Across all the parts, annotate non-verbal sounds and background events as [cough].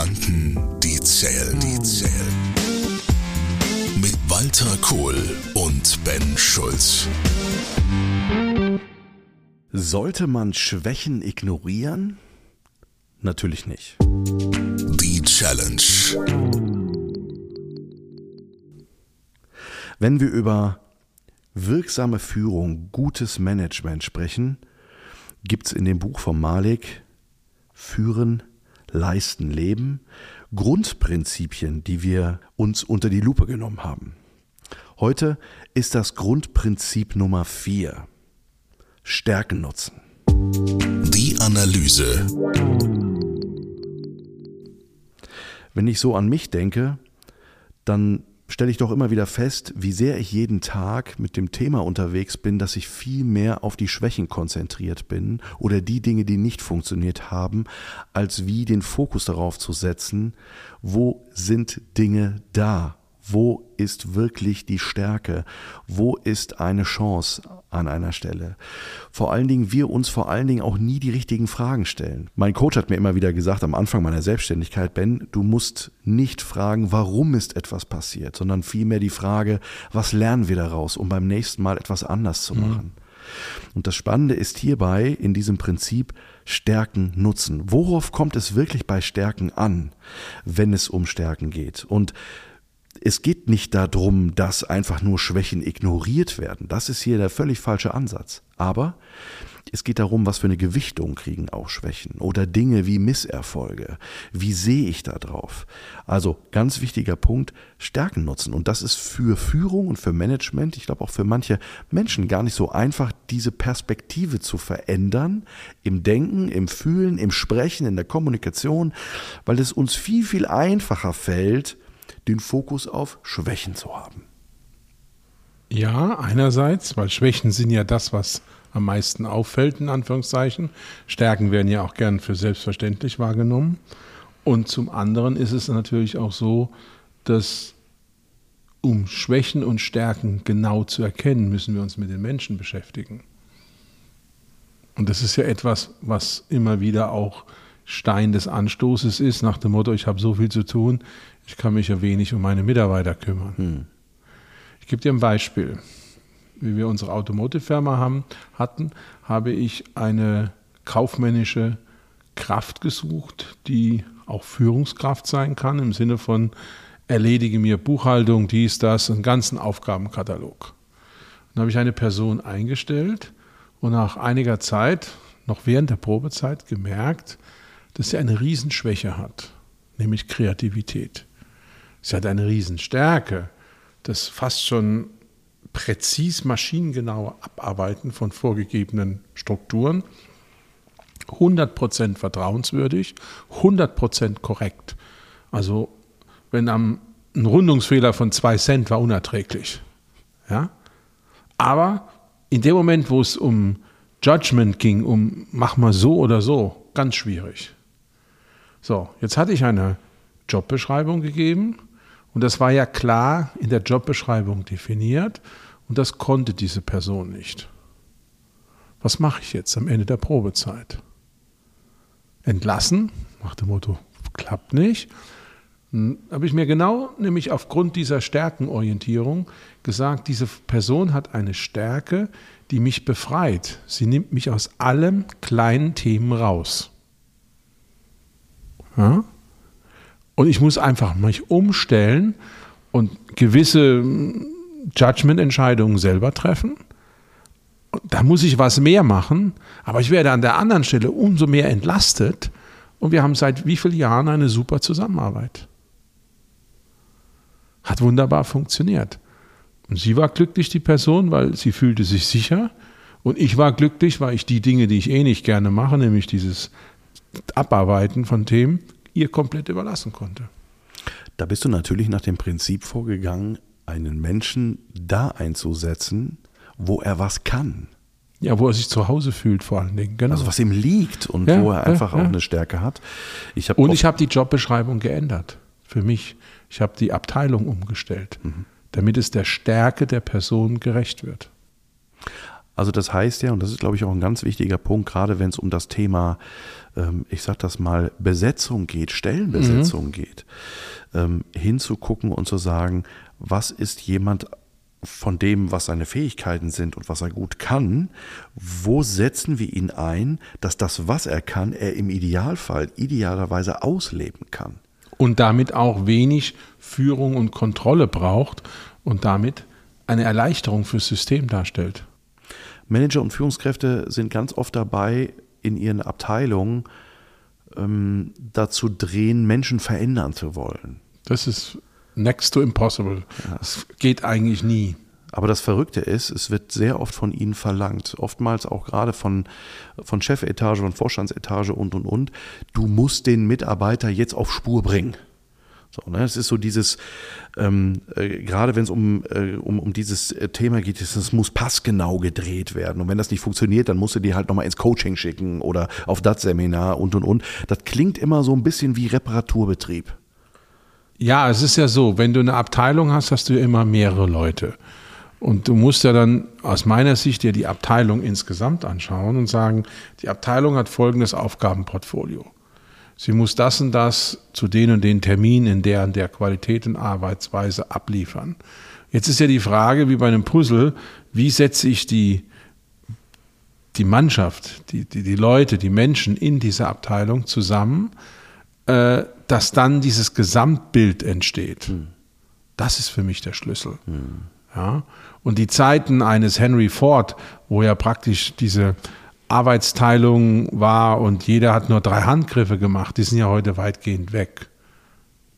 Gedanken, die zählen, die zählen. Mit Walter Kohl und Ben Schulz. Sollte man Schwächen ignorieren? Natürlich nicht. Die Challenge. Wenn wir über wirksame Führung, gutes Management sprechen, gibt es in dem Buch von Malik Führen, Leisten, Leben Grundprinzipien, die wir uns unter die Lupe genommen haben. Heute ist das Grundprinzip Nummer 4. Stärken nutzen. Die Analyse. Wenn ich so an mich denke, dann stelle ich doch immer wieder fest, wie sehr ich jeden Tag mit dem Thema unterwegs bin, dass ich viel mehr auf die Schwächen konzentriert bin oder die Dinge, die nicht funktioniert haben, als wie den Fokus darauf zu setzen, wo sind Dinge da, wo ist wirklich die Stärke? Wo ist eine Chance an einer Stelle? Vor allen Dingen, wir uns vor allen Dingen auch nie die richtigen Fragen stellen. Mein Coach hat mir immer wieder gesagt am Anfang meiner Selbstständigkeit, Ben, du musst nicht fragen, warum ist etwas passiert, sondern vielmehr die Frage, was lernen wir daraus, um beim nächsten Mal etwas anders zu machen. Mhm. Und das Spannende ist hierbei in diesem Prinzip Stärken nutzen. Worauf kommt es wirklich bei Stärken an, wenn es um Stärken geht? Und es geht nicht darum, dass einfach nur Schwächen ignoriert werden. Das ist hier der völlig falsche Ansatz. Aber es geht darum, was für eine Gewichtung kriegen auch Schwächen oder Dinge wie Misserfolge. Wie sehe ich da drauf? Also ganz wichtiger Punkt, Stärken nutzen. Und das ist für Führung und für Management, ich glaube auch für manche Menschen gar nicht so einfach, diese Perspektive zu verändern im Denken, im Fühlen, im Sprechen, in der Kommunikation, weil es uns viel, viel einfacher fällt, den Fokus auf Schwächen zu haben. Ja, einerseits, weil Schwächen sind ja das, was am meisten auffällt, in Anführungszeichen. Stärken werden ja auch gern für selbstverständlich wahrgenommen. Und zum anderen ist es natürlich auch so, dass um Schwächen und Stärken genau zu erkennen, müssen wir uns mit den Menschen beschäftigen. Und das ist ja etwas, was immer wieder auch Stein des Anstoßes ist, nach dem Motto, ich habe so viel zu tun, ich kann mich ja wenig um meine Mitarbeiter kümmern. Hm. Ich gebe dir ein Beispiel. Wie wir unsere Automotive-Firma haben, hatten, habe ich eine kaufmännische Kraft gesucht, die auch Führungskraft sein kann, im Sinne von erledige mir Buchhaltung, dies, das, einen ganzen Aufgabenkatalog. Dann habe ich eine Person eingestellt und nach einiger Zeit, noch während der Probezeit, gemerkt, dass sie eine Riesenschwäche hat, nämlich Kreativität. Sie hat eine Riesenstärke, das fast schon präzis maschinengenaue Abarbeiten von vorgegebenen Strukturen, 100% vertrauenswürdig, 100% korrekt. Also wenn am, ein Rundungsfehler von zwei Cent war unerträglich. Ja? Aber in dem Moment, wo es um Judgment ging, um mach mal so oder so, ganz schwierig. So, jetzt hatte ich eine Jobbeschreibung gegeben und das war ja klar in der Jobbeschreibung definiert und das konnte diese Person nicht. Was mache ich jetzt am Ende der Probezeit? Entlassen, nach dem Motto, klappt nicht. Hm, habe ich mir genau, nämlich aufgrund dieser Stärkenorientierung, gesagt, diese Person hat eine Stärke, die mich befreit. Sie nimmt mich aus allen kleinen Themen raus. Ja? Und ich muss einfach mich umstellen und gewisse hm, Judgment-Entscheidungen selber treffen. Da muss ich was mehr machen, aber ich werde an der anderen Stelle umso mehr entlastet. Und wir haben seit wie vielen Jahren eine super Zusammenarbeit. Hat wunderbar funktioniert. Und sie war glücklich, die Person, weil sie fühlte sich sicher. Und ich war glücklich, weil ich die Dinge, die ich eh nicht gerne mache, nämlich dieses Abarbeiten von Themen, ihr komplett überlassen konnte. Da bist du natürlich nach dem Prinzip vorgegangen, einen Menschen da einzusetzen, wo er was kann. Ja, wo er sich zu Hause fühlt vor allen Dingen. Genau. Also was ihm liegt und ja, wo er einfach ja, ja. auch eine Stärke hat. Ich und ich habe die Jobbeschreibung geändert für mich. Ich habe die Abteilung umgestellt, mhm. damit es der Stärke der Person gerecht wird. Also das heißt ja, und das ist, glaube ich, auch ein ganz wichtiger Punkt, gerade wenn es um das Thema, ähm, ich sag das mal, Besetzung geht, Stellenbesetzung mhm. geht, ähm, hinzugucken und zu sagen, was ist jemand von dem, was seine Fähigkeiten sind und was er gut kann, wo setzen wir ihn ein, dass das, was er kann, er im Idealfall idealerweise ausleben kann. Und damit auch wenig Führung und Kontrolle braucht und damit eine Erleichterung fürs System darstellt. Manager und Führungskräfte sind ganz oft dabei, in ihren Abteilungen ähm, dazu drehen, Menschen verändern zu wollen. Das ist next to impossible. Ja. Das geht eigentlich nie. Aber das Verrückte ist, es wird sehr oft von ihnen verlangt, oftmals auch gerade von, von Chefetage und Vorstandsetage und und und. Du musst den Mitarbeiter jetzt auf Spur bringen. So, ne? Es ist so dieses, ähm, äh, gerade wenn es um, äh, um, um dieses äh, Thema geht, es muss passgenau gedreht werden. Und wenn das nicht funktioniert, dann musst du die halt nochmal ins Coaching schicken oder auf das Seminar und und und. Das klingt immer so ein bisschen wie Reparaturbetrieb. Ja, es ist ja so, wenn du eine Abteilung hast, hast du immer mehrere Leute. Und du musst ja dann aus meiner Sicht dir die Abteilung insgesamt anschauen und sagen, die Abteilung hat folgendes Aufgabenportfolio. Sie muss das und das zu den und den Terminen in der und der Qualität und Arbeitsweise abliefern. Jetzt ist ja die Frage, wie bei einem Puzzle, wie setze ich die, die Mannschaft, die, die, die Leute, die Menschen in dieser Abteilung zusammen, äh, dass dann dieses Gesamtbild entsteht. Hm. Das ist für mich der Schlüssel. Hm. Ja? Und die Zeiten eines Henry Ford, wo ja praktisch diese Arbeitsteilung war und jeder hat nur drei Handgriffe gemacht, die sind ja heute weitgehend weg.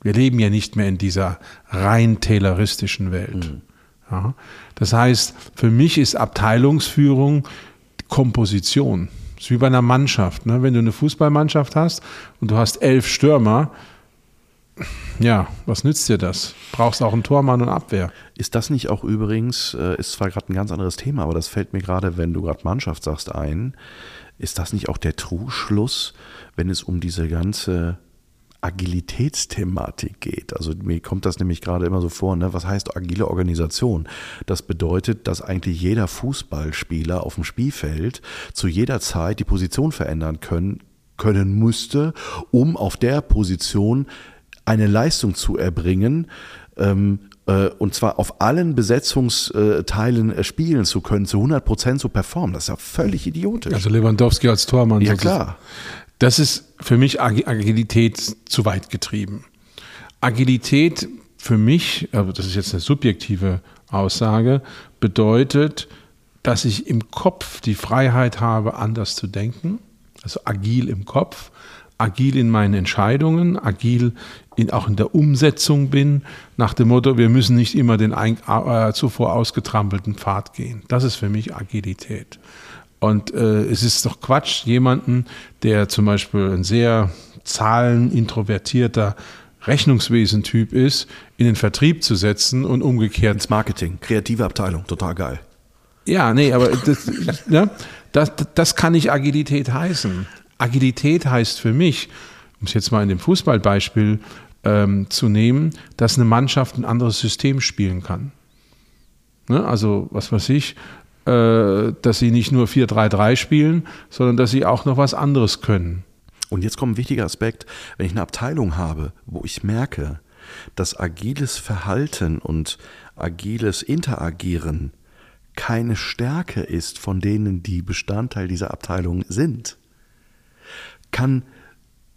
Wir leben ja nicht mehr in dieser rein tayloristischen Welt. Mhm. Ja, das heißt, für mich ist Abteilungsführung Komposition. Das ist wie bei einer Mannschaft. Ne? Wenn du eine Fußballmannschaft hast und du hast elf Stürmer, ja, was nützt dir das? Brauchst auch einen Tormann und Abwehr. Ist das nicht auch übrigens, äh, ist zwar gerade ein ganz anderes Thema, aber das fällt mir gerade, wenn du gerade Mannschaft sagst, ein. Ist das nicht auch der Trugschluss, wenn es um diese ganze Agilitätsthematik geht. Also mir kommt das nämlich gerade immer so vor, ne? was heißt agile Organisation? Das bedeutet, dass eigentlich jeder Fußballspieler auf dem Spielfeld zu jeder Zeit die Position verändern können, können müsste, um auf der Position eine Leistung zu erbringen, ähm, äh, und zwar auf allen Besetzungsteilen äh, spielen zu können, zu 100 Prozent zu performen. Das ist ja völlig idiotisch. Also Lewandowski als Tormann. Ja, klar. Das ist für mich Agilität zu weit getrieben. Agilität für mich, also das ist jetzt eine subjektive Aussage, bedeutet, dass ich im Kopf die Freiheit habe, anders zu denken, also agil im Kopf, agil in meinen Entscheidungen, agil in, auch in der Umsetzung bin, nach dem Motto, wir müssen nicht immer den ein, äh, zuvor ausgetrampelten Pfad gehen. Das ist für mich Agilität. Und äh, es ist doch Quatsch, jemanden, der zum Beispiel ein sehr zahlenintrovertierter Rechnungswesentyp ist, in den Vertrieb zu setzen und umgekehrt. Ins Marketing, kreative Abteilung, total geil. Ja, nee, aber das, ja, das, das kann nicht Agilität heißen. Agilität heißt für mich, um es jetzt mal in dem Fußballbeispiel ähm, zu nehmen, dass eine Mannschaft ein anderes System spielen kann. Ne? Also, was weiß ich, äh, dass sie nicht nur 4-3-3 spielen, sondern dass sie auch noch was anderes können. Und jetzt kommt ein wichtiger Aspekt, wenn ich eine Abteilung habe, wo ich merke, dass agiles Verhalten und agiles Interagieren keine Stärke ist von denen, die Bestandteil dieser Abteilung sind, kann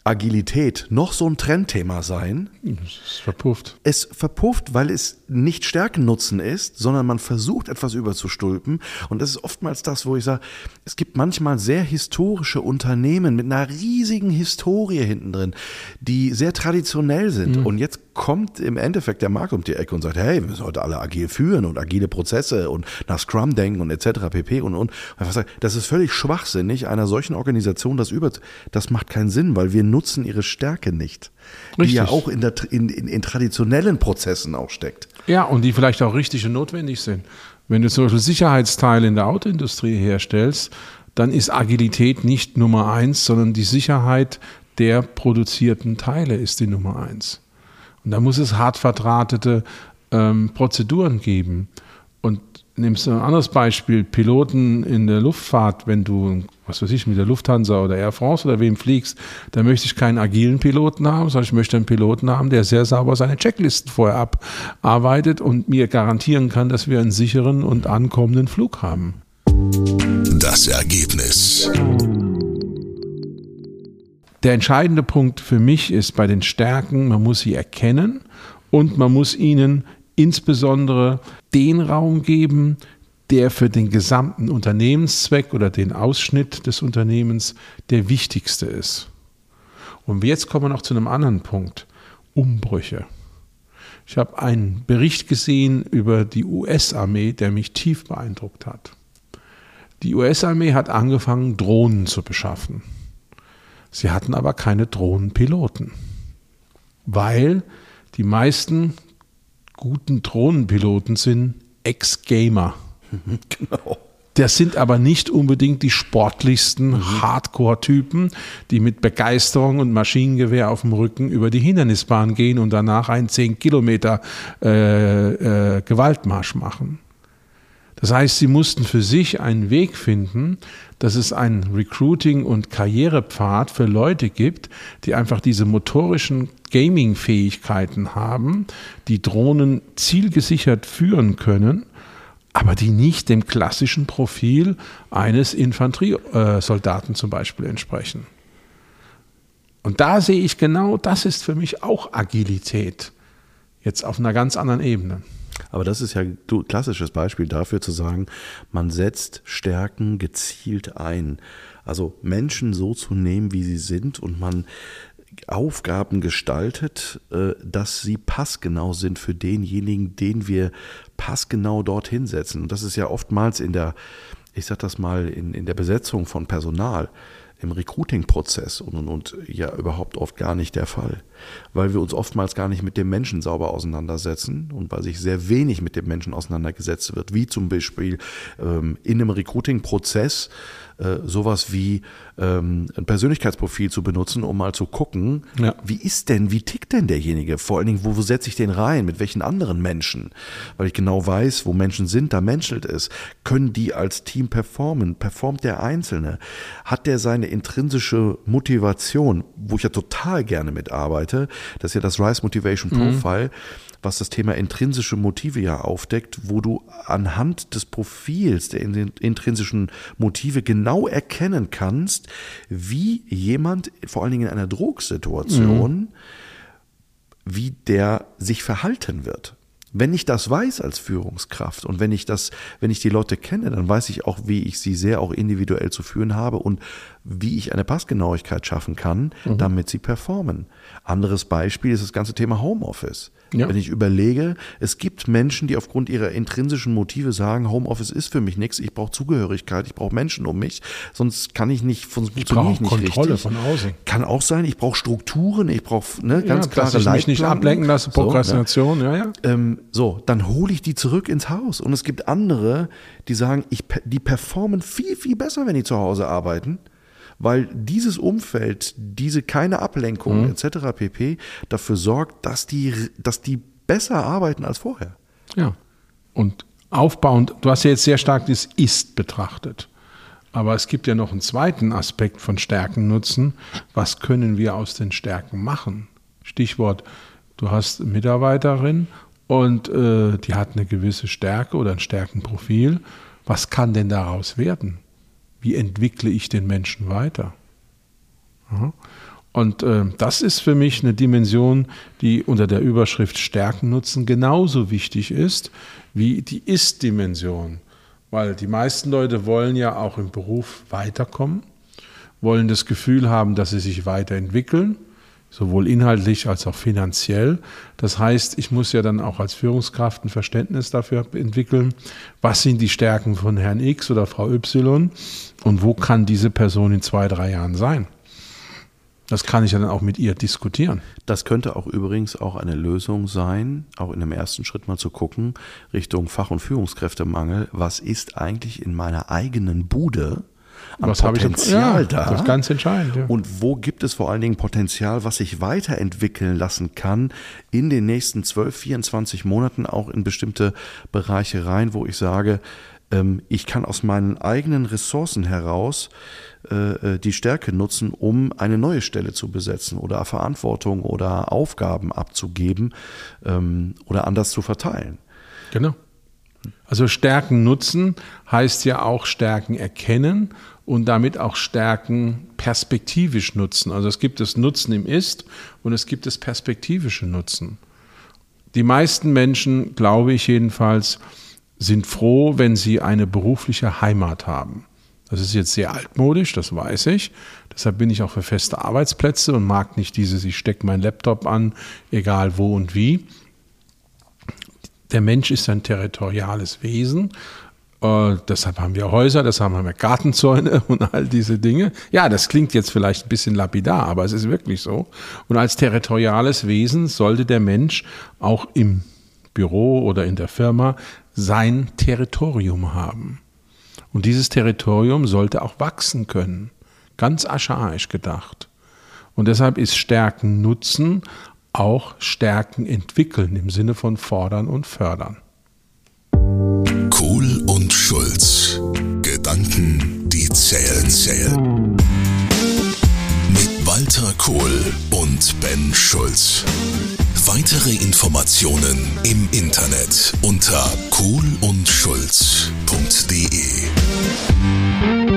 Agilität noch so ein Trendthema sein. Es verpufft. Es verpufft, weil es nicht Stärkennutzen ist, sondern man versucht etwas überzustülpen. Und das ist oftmals das, wo ich sage, es gibt manchmal sehr historische Unternehmen mit einer riesigen Historie hinten drin, die sehr traditionell sind. Mhm. Und jetzt kommt im Endeffekt der Markt um die Ecke und sagt, hey, wir müssen heute alle agil führen und agile Prozesse und nach Scrum denken und etc. pp. und und. und das ist völlig schwachsinnig, einer solchen Organisation das über, das macht keinen Sinn, weil wir nutzen ihre Stärke nicht. Richtig. Die ja auch in, der, in, in, in traditionellen Prozessen auch steckt. Ja, und die vielleicht auch richtig und notwendig sind. Wenn du zum Beispiel Sicherheitsteile in der Autoindustrie herstellst, dann ist Agilität nicht Nummer eins, sondern die Sicherheit der produzierten Teile ist die Nummer eins. Und da muss es hart verdrahtete ähm, Prozeduren geben. Und nimmst du ein anderes Beispiel, Piloten in der Luftfahrt, wenn du, was weiß ich, mit der Lufthansa oder Air France oder wem fliegst, dann möchte ich keinen agilen Piloten haben, sondern ich möchte einen Piloten haben, der sehr sauber seine Checklisten vorher abarbeitet und mir garantieren kann, dass wir einen sicheren und ankommenden Flug haben. Das Ergebnis. Der entscheidende Punkt für mich ist bei den Stärken, man muss sie erkennen und man muss ihnen insbesondere den Raum geben, der für den gesamten Unternehmenszweck oder den Ausschnitt des Unternehmens der wichtigste ist. Und jetzt kommen wir noch zu einem anderen Punkt. Umbrüche. Ich habe einen Bericht gesehen über die US-Armee, der mich tief beeindruckt hat. Die US-Armee hat angefangen, Drohnen zu beschaffen. Sie hatten aber keine Drohnenpiloten, weil die meisten guten Drohnenpiloten sind Ex-Gamer. Genau. Das sind aber nicht unbedingt die sportlichsten mhm. Hardcore-Typen, die mit Begeisterung und Maschinengewehr auf dem Rücken über die Hindernisbahn gehen und danach einen 10 Kilometer äh, äh, Gewaltmarsch machen. Das heißt, sie mussten für sich einen Weg finden, dass es einen Recruiting- und Karrierepfad für Leute gibt, die einfach diese motorischen Gaming-Fähigkeiten haben, die Drohnen zielgesichert führen können, aber die nicht dem klassischen Profil eines Infanteriesoldaten zum Beispiel entsprechen. Und da sehe ich genau, das ist für mich auch Agilität. Jetzt auf einer ganz anderen Ebene. Aber das ist ja ein klassisches Beispiel dafür zu sagen, man setzt Stärken gezielt ein. Also Menschen so zu nehmen, wie sie sind und man Aufgaben gestaltet, äh, dass sie passgenau sind für denjenigen, den wir passgenau dorthin setzen. Und das ist ja oftmals in der, ich sag das mal, in, in der Besetzung von Personal im Recruiting-Prozess und, und, und ja überhaupt oft gar nicht der Fall, weil wir uns oftmals gar nicht mit dem Menschen sauber auseinandersetzen und weil sich sehr wenig mit dem Menschen auseinandergesetzt wird, wie zum Beispiel ähm, in einem Recruiting-Prozess äh, sowas wie ähm, ein Persönlichkeitsprofil zu benutzen, um mal zu gucken, ja. wie ist denn, wie tickt denn derjenige? Vor allen Dingen, wo, wo setze ich den rein? Mit welchen anderen Menschen? Weil ich genau weiß, wo Menschen sind, da menschelt es. Können die als Team performen? Performt der Einzelne? Hat der seine intrinsische Motivation, wo ich ja total gerne mitarbeite? Das ist ja das Rise Motivation mhm. Profile. Mhm was das Thema intrinsische Motive ja aufdeckt, wo du anhand des Profils der intrinsischen Motive genau erkennen kannst, wie jemand, vor allen Dingen in einer Drucksituation, mhm. wie der sich verhalten wird. Wenn ich das weiß als Führungskraft und wenn ich das, wenn ich die Leute kenne, dann weiß ich auch, wie ich sie sehr auch individuell zu führen habe und wie ich eine Passgenauigkeit schaffen kann, mhm. damit sie performen. Anderes Beispiel ist das ganze Thema Homeoffice. Ja. Wenn ich überlege, es gibt Menschen, die aufgrund ihrer intrinsischen Motive sagen, Homeoffice ist für mich nichts, ich brauche Zugehörigkeit, ich brauche Menschen um mich, sonst kann ich nicht, sonst funktioniere ich nicht Kontrolle richtig. von außen. Kann auch sein, ich brauche Strukturen, ich brauche ne, ganz ja, klare dass ich mich nicht ablenken lasse, Prokrastination, so, ja, ja. Ähm, so, dann hole ich die zurück ins Haus. Und es gibt andere, die sagen, ich, die performen viel, viel besser, wenn die zu Hause arbeiten weil dieses Umfeld, diese keine Ablenkung mhm. etc. pp. dafür sorgt, dass die, dass die besser arbeiten als vorher. Ja. Und aufbauend, du hast ja jetzt sehr stark das Ist betrachtet. Aber es gibt ja noch einen zweiten Aspekt von Stärken nutzen. Was können wir aus den Stärken machen? Stichwort, du hast Mitarbeiterin und äh, die hat eine gewisse Stärke oder ein Stärkenprofil. Was kann denn daraus werden? wie entwickle ich den Menschen weiter? Und äh, das ist für mich eine Dimension, die unter der Überschrift Stärken nutzen genauso wichtig ist wie die Ist-Dimension. Weil die meisten Leute wollen ja auch im Beruf weiterkommen, wollen das Gefühl haben, dass sie sich weiterentwickeln sowohl inhaltlich als auch finanziell. Das heißt, ich muss ja dann auch als Führungskraft ein Verständnis dafür entwickeln, was sind die Stärken von Herrn X oder Frau Y und wo kann diese Person in zwei, drei Jahren sein. Das kann ich ja dann auch mit ihr diskutieren. Das könnte auch übrigens auch eine Lösung sein, auch in dem ersten Schritt mal zu gucken, Richtung Fach- und Führungskräftemangel, was ist eigentlich in meiner eigenen Bude an Was habe ich Potenzial ja, da? Das ist ganz entscheidend. Ja. Und wo gibt es vor allen Dingen Potenzial, was sich weiterentwickeln lassen kann in den nächsten 12, 24 Monaten auch in bestimmte Bereiche rein, wo ich sage, ähm, ich kann aus meinen eigenen Ressourcen heraus äh, äh, die Stärke nutzen, um eine neue Stelle zu besetzen oder Verantwortung oder Aufgaben abzugeben ähm, oder anders zu verteilen. Genau. Also Stärken nutzen heißt ja auch Stärken erkennen und damit auch Stärken perspektivisch nutzen. Also es gibt das Nutzen im Ist und es gibt das perspektivische Nutzen. Die meisten Menschen, glaube ich jedenfalls, sind froh, wenn sie eine berufliche Heimat haben. Das ist jetzt sehr altmodisch, das weiß ich. Deshalb bin ich auch für feste Arbeitsplätze und mag nicht dieses, ich stecke meinen Laptop an, egal wo und wie. Der Mensch ist ein territoriales Wesen. Äh, deshalb haben wir Häuser, deshalb haben wir Gartenzäune [laughs] und all diese Dinge. Ja, das klingt jetzt vielleicht ein bisschen lapidar, aber es ist wirklich so. Und als territoriales Wesen sollte der Mensch auch im Büro oder in der Firma sein Territorium haben. Und dieses Territorium sollte auch wachsen können. Ganz aschaisch gedacht. Und deshalb ist Stärken nutzen auch Stärken entwickeln im Sinne von fordern und fördern. Kohl und Schulz. Gedanken, die zählen, zählen. Mit Walter Kohl und Ben Schulz. Weitere Informationen im Internet unter kohlundschulz.de.